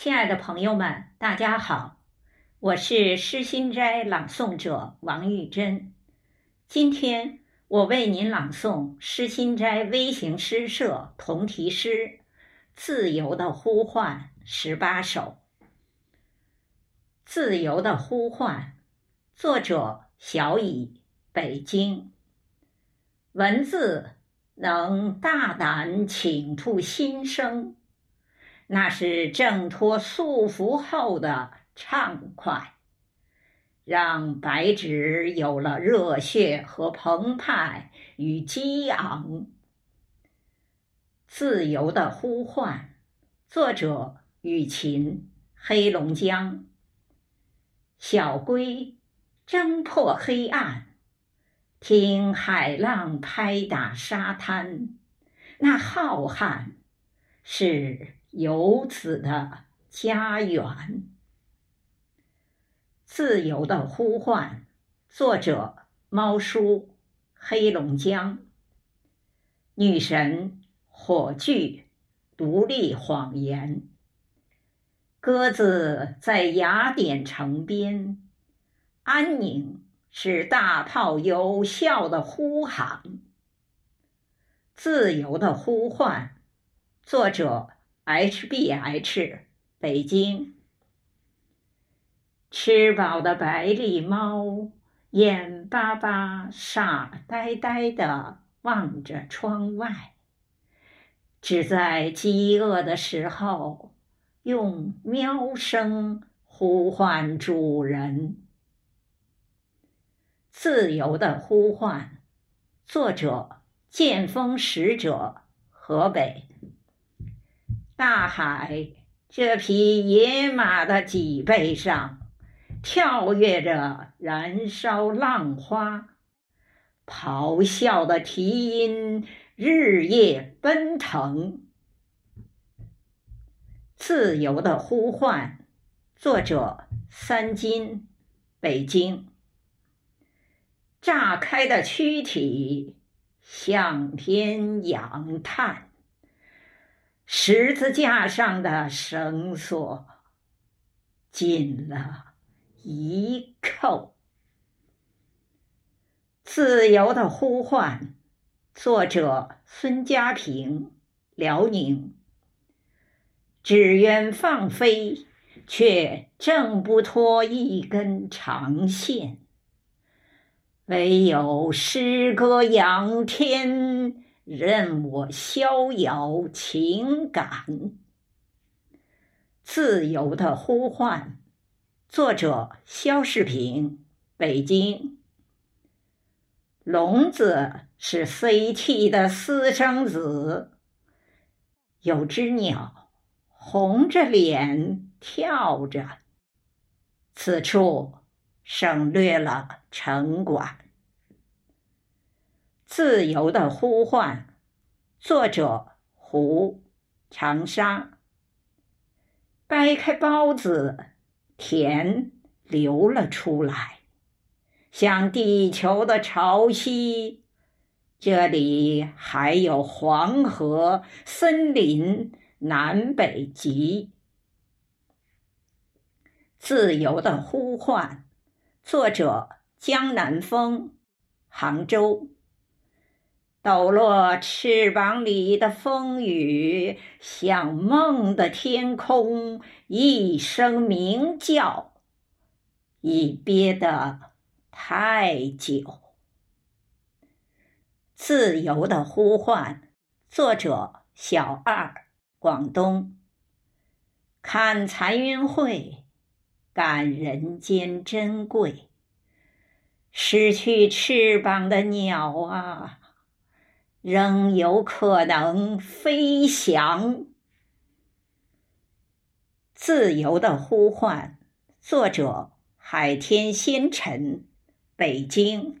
亲爱的朋友们，大家好，我是诗心斋朗诵者王玉珍。今天我为您朗诵诗心斋微型诗社同题诗《自由的呼唤》十八首。《自由的呼唤》，作者小乙，北京。文字能大胆倾吐心声。那是挣脱束缚后的畅快，让白纸有了热血和澎湃与激昂。自由的呼唤，作者雨琴，黑龙江。小龟挣破黑暗，听海浪拍打沙滩，那浩瀚是。游子的家园，自由的呼唤。作者：猫叔，黑龙江。女神，火炬，独立谎言。鸽子在雅典城边，安宁是大炮有效的呼喊。自由的呼唤。作者。H B H，北京。吃饱的白狸猫，眼巴巴、傻呆呆地望着窗外，只在饥饿的时候，用喵声呼唤主人。自由的呼唤，作者：剑锋使者，河北。大海，这匹野马的脊背上，跳跃着燃烧浪花，咆哮的蹄音日夜奔腾。自由的呼唤，作者三金，北京。炸开的躯体向天仰叹。十字架上的绳索紧了一扣。自由的呼唤，作者孙家平，辽宁。只愿放飞，却挣不脱一根长线。唯有诗歌仰天。任我逍遥情感，自由的呼唤。作者：肖世平，北京。聋子是 CT 的私生子。有只鸟红着脸跳着。此处省略了城管。自由的呼唤，作者胡长沙。掰开包子，甜流了出来，像地球的潮汐。这里还有黄河、森林、南北极。自由的呼唤，作者江南风，杭州。抖落翅膀里的风雨，向梦的天空一声鸣叫，已憋得太久。自由的呼唤，作者小二，广东。看残云会，感人间珍贵。失去翅膀的鸟啊！仍有可能飞翔。自由的呼唤，作者海天仙尘，北京。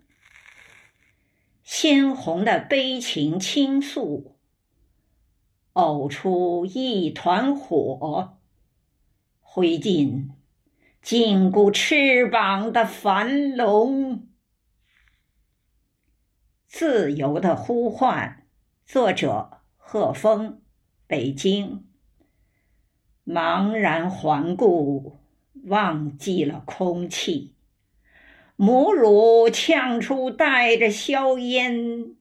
鲜红的悲情倾诉，呕出一团火，挥尽禁锢翅膀的樊笼。自由的呼唤，作者贺峰，北京。茫然环顾，忘记了空气。母乳呛出带着硝烟，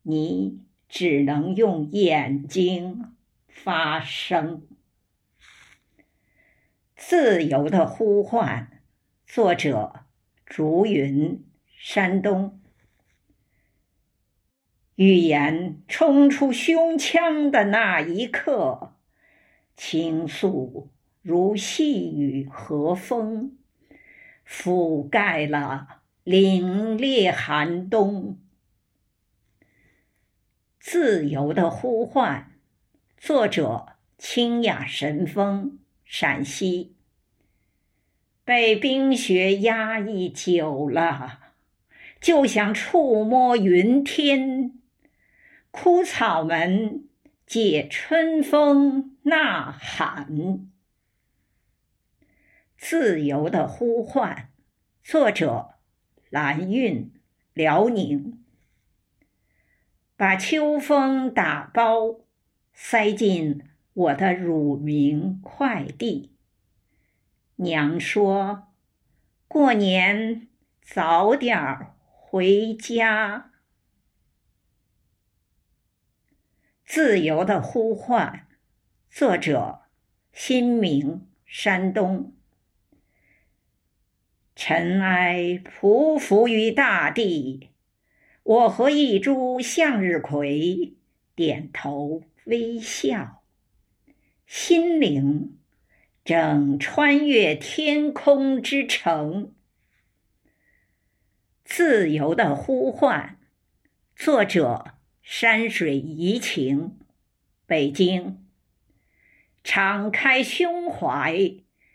你只能用眼睛发声。自由的呼唤，作者：竹云，山东。语言冲出胸腔的那一刻，倾诉如细雨和风，覆盖了凛冽寒冬。自由的呼唤，作者：清雅神风，陕西。被冰雪压抑久了，就想触摸云天。枯草们借春风呐喊，自由的呼唤。作者：蓝韵，辽宁。把秋风打包，塞进我的乳名快递。娘说：“过年早点回家。”自由的呼唤，作者：新明，山东。尘埃匍匐于大地，我和一株向日葵点头微笑，心灵正穿越天空之城。自由的呼唤，作者。山水怡情，北京。敞开胸怀，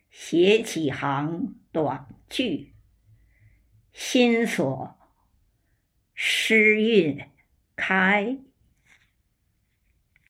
写几行短句，心锁，诗韵开。